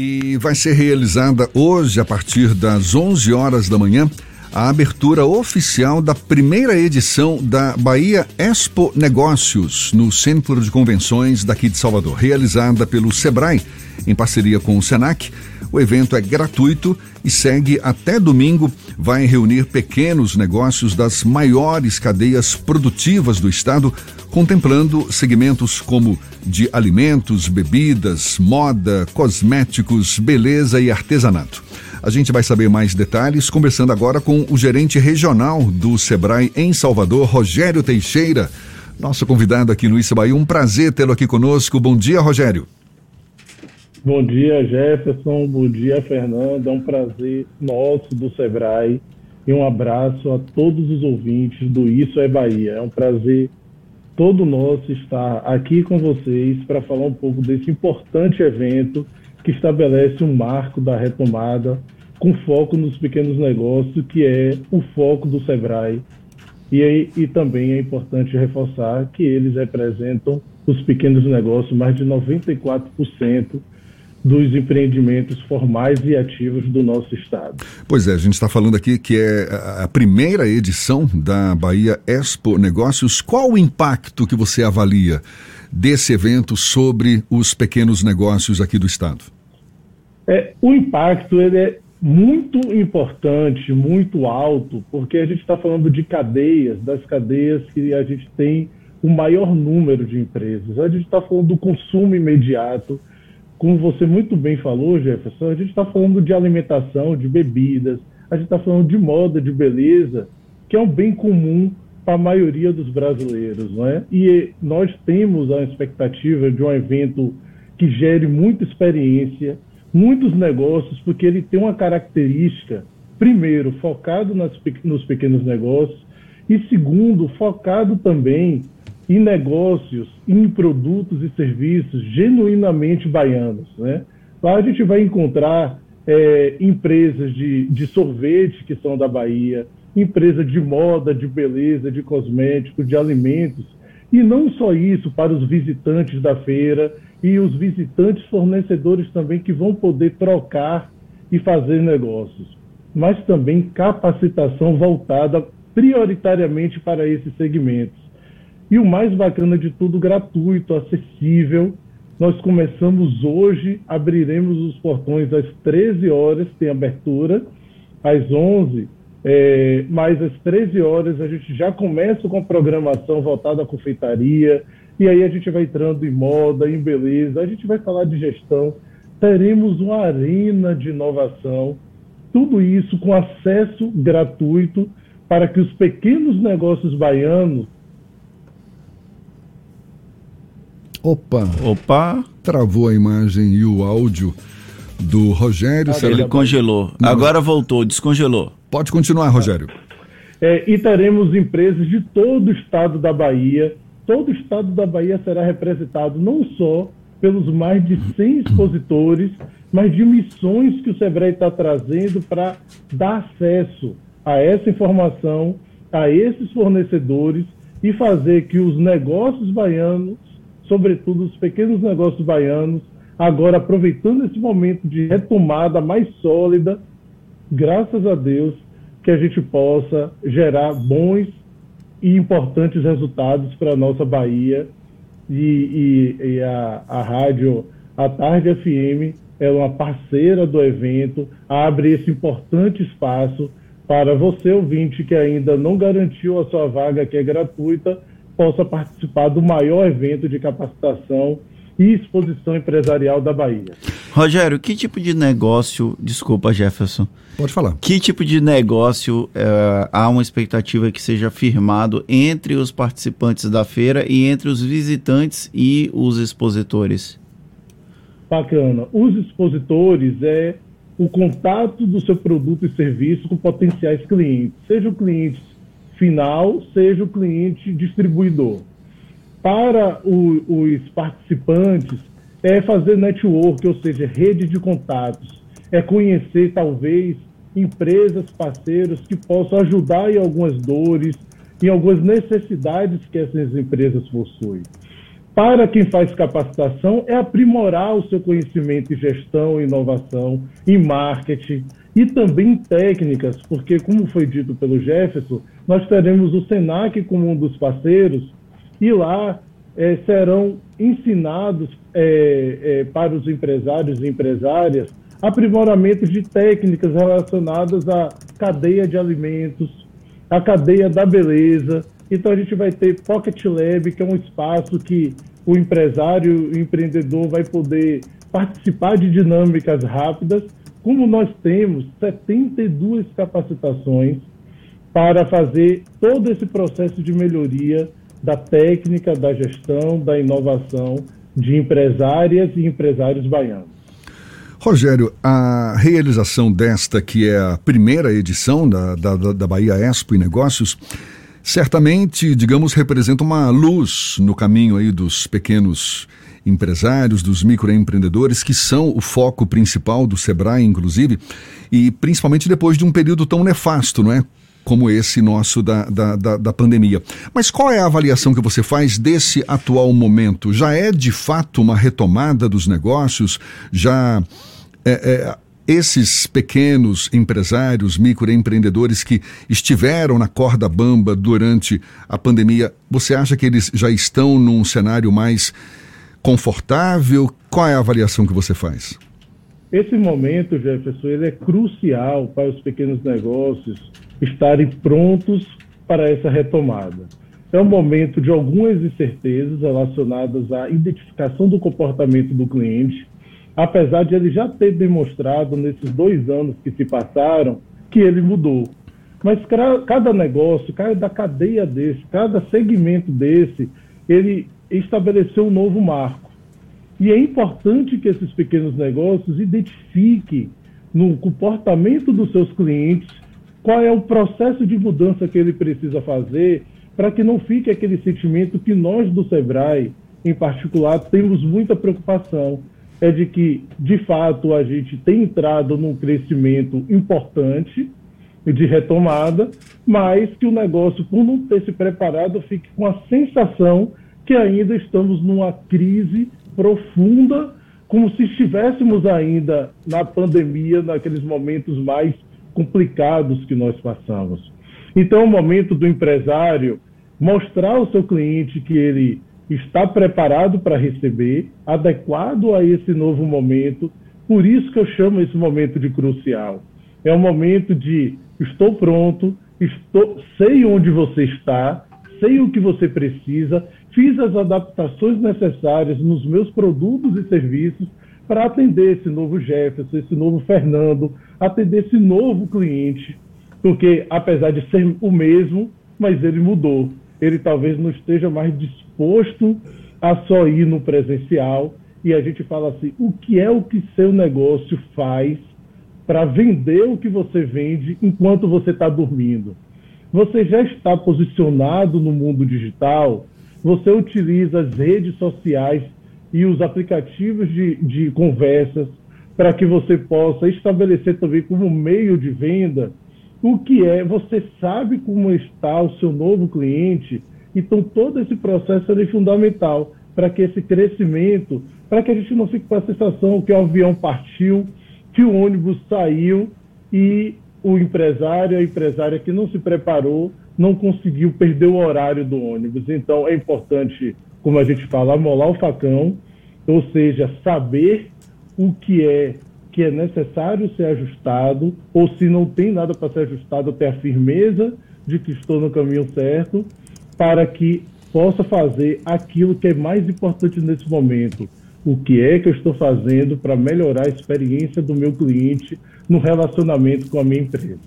E vai ser realizada hoje, a partir das 11 horas da manhã, a abertura oficial da primeira edição da Bahia Expo Negócios, no Centro de Convenções daqui de Salvador, realizada pelo Sebrae, em parceria com o Senac. O evento é gratuito e segue até domingo. Vai reunir pequenos negócios das maiores cadeias produtivas do estado, contemplando segmentos como de alimentos, bebidas, moda, cosméticos, beleza e artesanato. A gente vai saber mais detalhes conversando agora com o gerente regional do Sebrae em Salvador, Rogério Teixeira, nosso convidado aqui no Isso Bahia. Um prazer tê-lo aqui conosco. Bom dia, Rogério. Bom dia, Jefferson. Bom dia, Fernando. É um prazer nosso do Sebrae e um abraço a todos os ouvintes do Isso é Bahia. É um prazer todo nosso estar aqui com vocês para falar um pouco desse importante evento que estabelece um marco da retomada com foco nos pequenos negócios, que é o foco do Sebrae. E, e também é importante reforçar que eles representam os pequenos negócios, mais de 94% dos empreendimentos formais e ativos do nosso estado. Pois é, a gente está falando aqui que é a primeira edição da Bahia Expo Negócios. Qual o impacto que você avalia desse evento sobre os pequenos negócios aqui do estado? É, o impacto ele é muito importante, muito alto, porque a gente está falando de cadeias, das cadeias que a gente tem o maior número de empresas. A gente está falando do consumo imediato, como você muito bem falou, Jefferson, a gente está falando de alimentação, de bebidas, a gente está falando de moda, de beleza, que é um bem comum para a maioria dos brasileiros, não é? E nós temos a expectativa de um evento que gere muita experiência, muitos negócios, porque ele tem uma característica, primeiro, focado nas, nos pequenos negócios, e segundo, focado também em negócios, em produtos e serviços genuinamente baianos. Né? Lá a gente vai encontrar é, empresas de, de sorvete que são da Bahia, empresa de moda, de beleza, de cosméticos, de alimentos. E não só isso, para os visitantes da feira e os visitantes fornecedores também que vão poder trocar e fazer negócios, mas também capacitação voltada prioritariamente para esses segmentos. E o mais bacana de tudo, gratuito, acessível. Nós começamos hoje, abriremos os portões às 13 horas, tem abertura, às 11, é, mas às 13 horas a gente já começa com a programação voltada à confeitaria, e aí a gente vai entrando em moda, em beleza, a gente vai falar de gestão, teremos uma arena de inovação, tudo isso com acesso gratuito para que os pequenos negócios baianos Opa! Opa! Travou a imagem e o áudio do Rogério. Ah, ele congelou. Não. Agora voltou, descongelou. Pode continuar, Rogério. É, e teremos empresas de todo o estado da Bahia. Todo o estado da Bahia será representado não só pelos mais de 100 expositores, mas de missões que o Sebrae está trazendo para dar acesso a essa informação, a esses fornecedores e fazer que os negócios baianos sobretudo os pequenos negócios baianos, agora aproveitando esse momento de retomada mais sólida, graças a Deus, que a gente possa gerar bons e importantes resultados para a nossa Bahia. E, e, e a, a rádio A Tarde FM é uma parceira do evento, abre esse importante espaço para você, ouvinte, que ainda não garantiu a sua vaga, que é gratuita, possa participar do maior evento de capacitação e exposição empresarial da Bahia. Rogério, que tipo de negócio, desculpa Jefferson, pode falar. Que tipo de negócio é, há uma expectativa que seja firmado entre os participantes da feira e entre os visitantes e os expositores? Bacana. Os expositores é o contato do seu produto e serviço com potenciais clientes, sejam clientes final seja o cliente distribuidor. Para o, os participantes, é fazer network, ou seja, rede de contatos, é conhecer talvez empresas, parceiros que possam ajudar em algumas dores, em algumas necessidades que essas empresas possuem. para quem faz capacitação é aprimorar o seu conhecimento em gestão, inovação, em marketing e também técnicas, porque, como foi dito pelo Jefferson, nós teremos o SENAC como um dos parceiros e lá é, serão ensinados é, é, para os empresários e empresárias aprimoramentos de técnicas relacionadas à cadeia de alimentos, à cadeia da beleza. Então a gente vai ter Pocket Lab, que é um espaço que o empresário, o empreendedor vai poder participar de dinâmicas rápidas, como nós temos 72 capacitações para fazer todo esse processo de melhoria da técnica, da gestão, da inovação de empresárias e empresários baianos. Rogério, a realização desta, que é a primeira edição da, da, da Bahia Expo e Negócios, certamente, digamos, representa uma luz no caminho aí dos pequenos empresários, dos microempreendedores, que são o foco principal do Sebrae, inclusive, e principalmente depois de um período tão nefasto, não é? como esse nosso da, da, da, da, pandemia. Mas qual é a avaliação que você faz desse atual momento? Já é de fato uma retomada dos negócios? Já é, é, esses pequenos empresários, microempreendedores que estiveram na corda bamba durante a pandemia, você acha que eles já estão num cenário mais confortável? Qual é a avaliação que você faz? Esse momento, Jefferson, ele é crucial para os pequenos negócios estarem prontos para essa retomada. É um momento de algumas incertezas relacionadas à identificação do comportamento do cliente, apesar de ele já ter demonstrado nesses dois anos que se passaram que ele mudou. Mas cada negócio, cada cadeia desse, cada segmento desse, ele estabeleceu um novo marco. E é importante que esses pequenos negócios identifiquem no comportamento dos seus clientes qual é o processo de mudança que ele precisa fazer para que não fique aquele sentimento que nós do Sebrae, em particular, temos muita preocupação. É de que, de fato, a gente tem entrado num crescimento importante de retomada, mas que o negócio, por não ter se preparado, fique com a sensação que ainda estamos numa crise profunda, como se estivéssemos ainda na pandemia, naqueles momentos mais complicados que nós passamos. Então, é o momento do empresário mostrar ao seu cliente que ele está preparado para receber, adequado a esse novo momento. Por isso que eu chamo esse momento de crucial. É um momento de estou pronto, estou, sei onde você está, sei o que você precisa, fiz as adaptações necessárias nos meus produtos e serviços para atender esse novo Jefferson, esse novo Fernando, atender esse novo cliente, porque apesar de ser o mesmo, mas ele mudou. Ele talvez não esteja mais disposto a só ir no presencial e a gente fala assim: o que é o que seu negócio faz para vender o que você vende enquanto você está dormindo? Você já está posicionado no mundo digital? Você utiliza as redes sociais e os aplicativos de, de conversas para que você possa estabelecer também como meio de venda o que é, você sabe como está o seu novo cliente, então todo esse processo é fundamental para que esse crescimento, para que a gente não fique com a sensação que o avião partiu, que o ônibus saiu e o empresário, a empresária que não se preparou, não conseguiu perder o horário do ônibus. Então é importante como a gente fala, amolar o facão, ou seja, saber o que é que é necessário ser ajustado, ou se não tem nada para ser ajustado, ter a firmeza de que estou no caminho certo, para que possa fazer aquilo que é mais importante nesse momento. O que é que eu estou fazendo para melhorar a experiência do meu cliente no relacionamento com a minha empresa?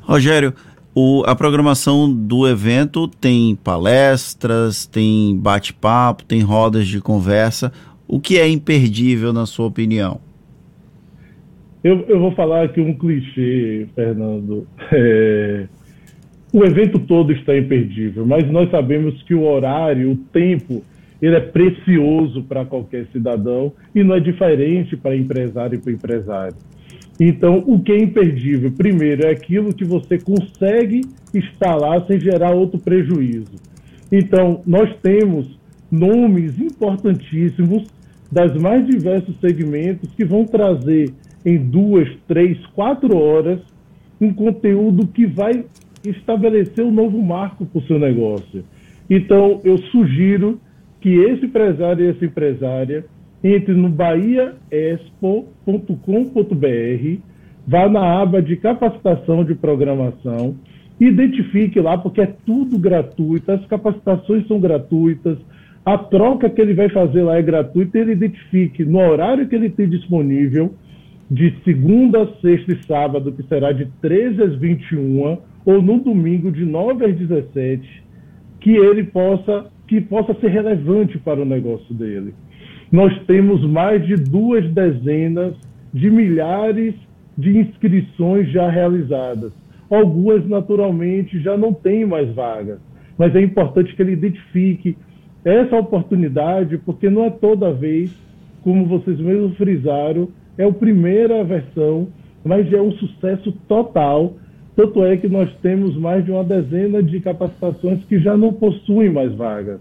Rogério, o, a programação do evento tem palestras, tem bate-papo, tem rodas de conversa. O que é imperdível, na sua opinião? Eu, eu vou falar aqui um clichê, Fernando. É, o evento todo está imperdível, mas nós sabemos que o horário, o tempo, ele é precioso para qualquer cidadão e não é diferente para empresário e para empresário. Então, o que é imperdível? Primeiro, é aquilo que você consegue instalar sem gerar outro prejuízo. Então, nós temos nomes importantíssimos das mais diversos segmentos que vão trazer em duas, três, quatro horas um conteúdo que vai estabelecer um novo marco para o seu negócio. Então, eu sugiro que esse empresário e essa empresária entre no bahiaexpo.com.br, vá na aba de capacitação de programação, identifique lá, porque é tudo gratuito, as capacitações são gratuitas, a troca que ele vai fazer lá é gratuita, ele identifique no horário que ele tem disponível, de segunda, sexta e sábado, que será de 13 às 21, ou no domingo, de 9 às 17, que ele possa, que possa ser relevante para o negócio dele. Nós temos mais de duas dezenas de milhares de inscrições já realizadas. Algumas, naturalmente, já não têm mais vagas, mas é importante que ele identifique essa oportunidade, porque não é toda vez, como vocês mesmos frisaram, é a primeira versão, mas é um sucesso total. Tanto é que nós temos mais de uma dezena de capacitações que já não possuem mais vagas.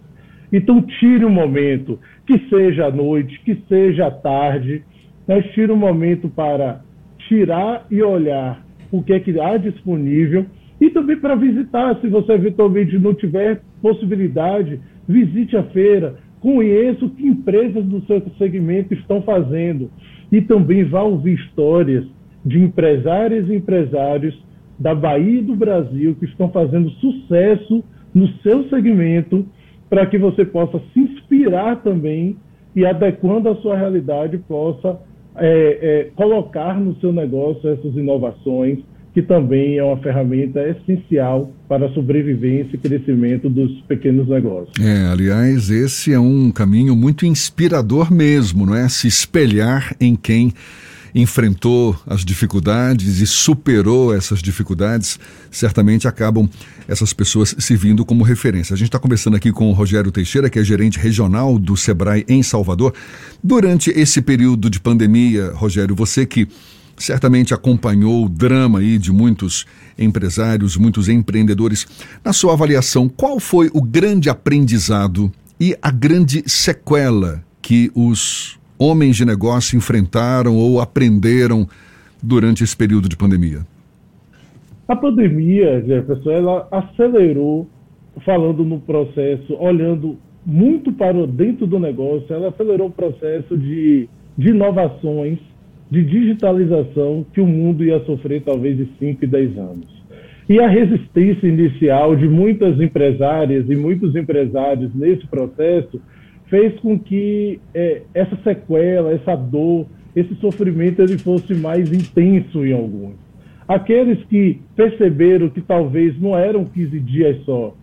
Então, tire um momento, que seja à noite, que seja à tarde, mas tire um momento para tirar e olhar o que é que há disponível e também para visitar, se você eventualmente não tiver possibilidade, visite a feira, conheça o que empresas do seu segmento estão fazendo e também vá ouvir histórias de empresárias e empresários da Bahia e do Brasil que estão fazendo sucesso no seu segmento para que você possa se inspirar também e adequando a sua realidade possa é, é, colocar no seu negócio essas inovações que também é uma ferramenta essencial para a sobrevivência e crescimento dos pequenos negócios. É, aliás, esse é um caminho muito inspirador mesmo, não é? Se espelhar em quem enfrentou as dificuldades e superou essas dificuldades, certamente acabam essas pessoas servindo como referência. A gente está conversando aqui com o Rogério Teixeira, que é gerente regional do Sebrae em Salvador. Durante esse período de pandemia, Rogério, você que certamente acompanhou o drama aí de muitos empresários, muitos empreendedores. Na sua avaliação, qual foi o grande aprendizado e a grande sequela que os homens de negócio enfrentaram ou aprenderam durante esse período de pandemia? A pandemia, Jefferson, ela acelerou, falando no processo, olhando muito para dentro do negócio, ela acelerou o processo de, de inovações de digitalização que o mundo ia sofrer talvez de 5 e 10 anos. E a resistência inicial de muitas empresárias e muitos empresários nesse processo fez com que é, essa sequela, essa dor, esse sofrimento ele fosse mais intenso em alguns. Aqueles que perceberam que talvez não eram 15 dias só,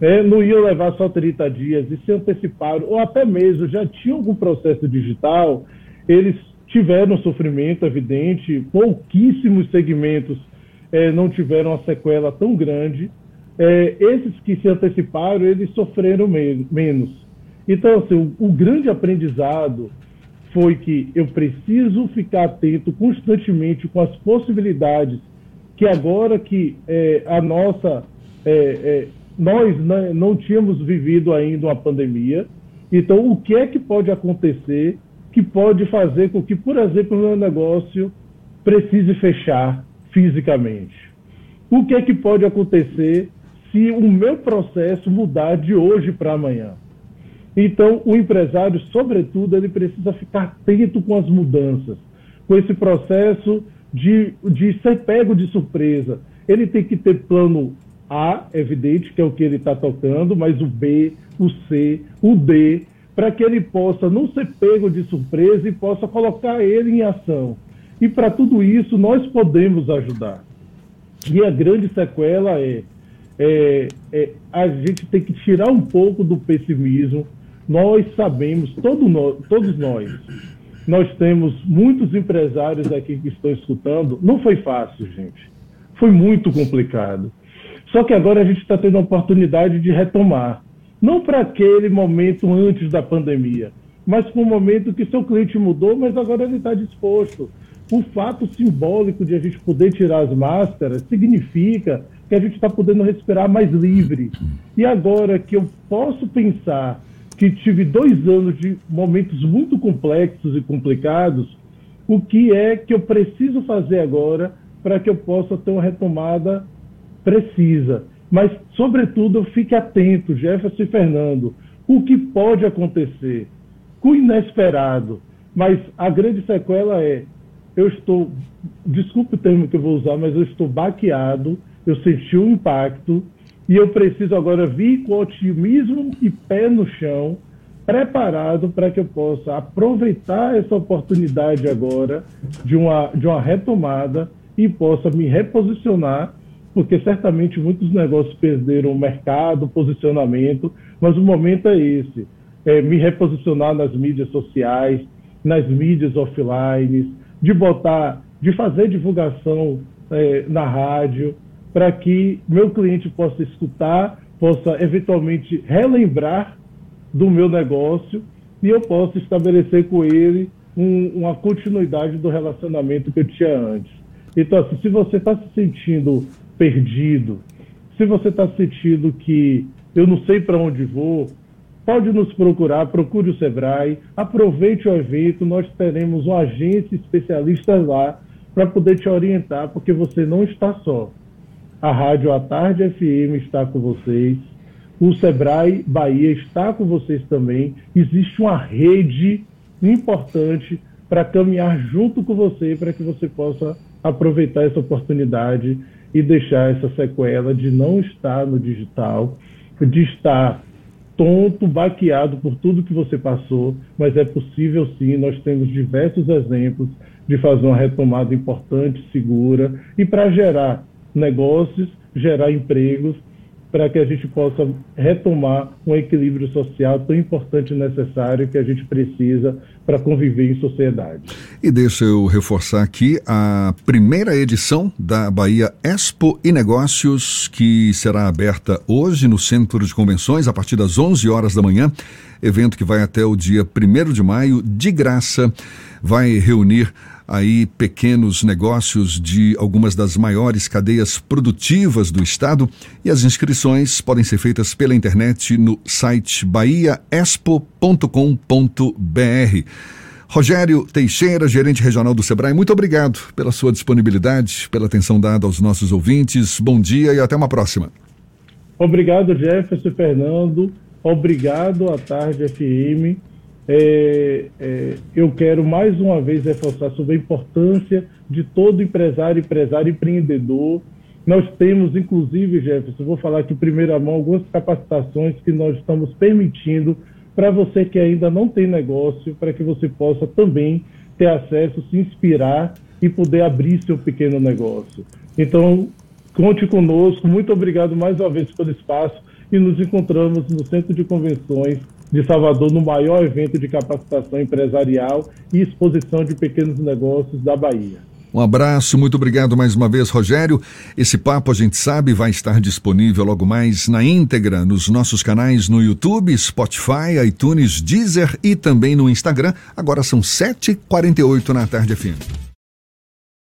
né, não iam levar só 30 dias e se anteciparam, ou até mesmo já tinham algum processo digital, eles tiveram sofrimento evidente, pouquíssimos segmentos é, não tiveram uma sequela tão grande. É, esses que se anteciparam, eles sofreram me menos. Então, assim, o, o, grande aprendizado foi que eu preciso ficar atento constantemente com as possibilidades que agora que é, a nossa é, é, nós né, não tínhamos vivido ainda uma pandemia, então o que é que pode acontecer que pode fazer com que, por exemplo, o meu negócio precise fechar fisicamente? O que é que pode acontecer se o meu processo mudar de hoje para amanhã? Então, o empresário, sobretudo, ele precisa ficar atento com as mudanças, com esse processo de, de ser pego de surpresa. Ele tem que ter plano A, evidente, que é o que ele está tocando, mas o B, o C, o D, para que ele possa não ser pego de surpresa e possa colocar ele em ação. E para tudo isso nós podemos ajudar. E a grande sequela é, é, é, a gente tem que tirar um pouco do pessimismo. Nós sabemos, todo todos nós, nós temos muitos empresários aqui que estão escutando. Não foi fácil, gente. Foi muito complicado. Só que agora a gente está tendo a oportunidade de retomar. Não para aquele momento antes da pandemia, mas para um momento que seu cliente mudou, mas agora ele está disposto. O fato simbólico de a gente poder tirar as máscaras significa que a gente está podendo respirar mais livre. E agora que eu posso pensar que tive dois anos de momentos muito complexos e complicados, o que é que eu preciso fazer agora para que eu possa ter uma retomada precisa. Mas, sobretudo, fique atento, Jefferson e Fernando, o que pode acontecer o inesperado. Mas a grande sequela é: eu estou, desculpe o termo que eu vou usar, mas eu estou baqueado, eu senti um impacto e eu preciso agora vir com otimismo e pé no chão, preparado para que eu possa aproveitar essa oportunidade agora de uma, de uma retomada e possa me reposicionar, porque certamente muitos negócios perderam o mercado, posicionamento, mas o momento é esse: é me reposicionar nas mídias sociais, nas mídias offline, de botar, de fazer divulgação é, na rádio, para que meu cliente possa escutar, possa eventualmente relembrar do meu negócio e eu possa estabelecer com ele um, uma continuidade do relacionamento que eu tinha antes. Então, assim, se você está se sentindo perdido, se você está sentindo que eu não sei para onde vou, pode nos procurar, procure o Sebrae, aproveite o evento, nós teremos um agente especialista lá para poder te orientar, porque você não está só. A Rádio A Tarde FM está com vocês. O Sebrae Bahia está com vocês também. Existe uma rede importante para caminhar junto com você, para que você possa aproveitar essa oportunidade e deixar essa sequela de não estar no digital, de estar tonto, baqueado por tudo que você passou, mas é possível sim, nós temos diversos exemplos de fazer uma retomada importante, segura e para gerar negócios, gerar empregos, para que a gente possa retomar um equilíbrio social tão importante e necessário que a gente precisa para conviver em sociedade. E deixa eu reforçar aqui a primeira edição da Bahia Expo e Negócios, que será aberta hoje no Centro de Convenções, a partir das 11 horas da manhã. Evento que vai até o dia 1 de maio, de graça, vai reunir aí pequenos negócios de algumas das maiores cadeias produtivas do estado e as inscrições podem ser feitas pela internet no site bahiaexpo.com.br. Rogério Teixeira, gerente regional do Sebrae, muito obrigado pela sua disponibilidade, pela atenção dada aos nossos ouvintes. Bom dia e até uma próxima. Obrigado, Jefferson Fernando. Obrigado à Tarde FM é, é, eu quero mais uma vez reforçar sobre a importância de todo empresário, empresário, empreendedor. Nós temos, inclusive, Jefferson, vou falar aqui em primeira mão, algumas capacitações que nós estamos permitindo para você que ainda não tem negócio, para que você possa também ter acesso, se inspirar e poder abrir seu pequeno negócio. Então, conte conosco. Muito obrigado mais uma vez pelo espaço e nos encontramos no Centro de Convenções de Salvador no maior evento de capacitação empresarial e exposição de pequenos negócios da Bahia. Um abraço, muito obrigado mais uma vez, Rogério. Esse papo, a gente sabe, vai estar disponível logo mais na íntegra nos nossos canais no YouTube, Spotify, iTunes, Deezer e também no Instagram. Agora são 7h48 na tarde, FM.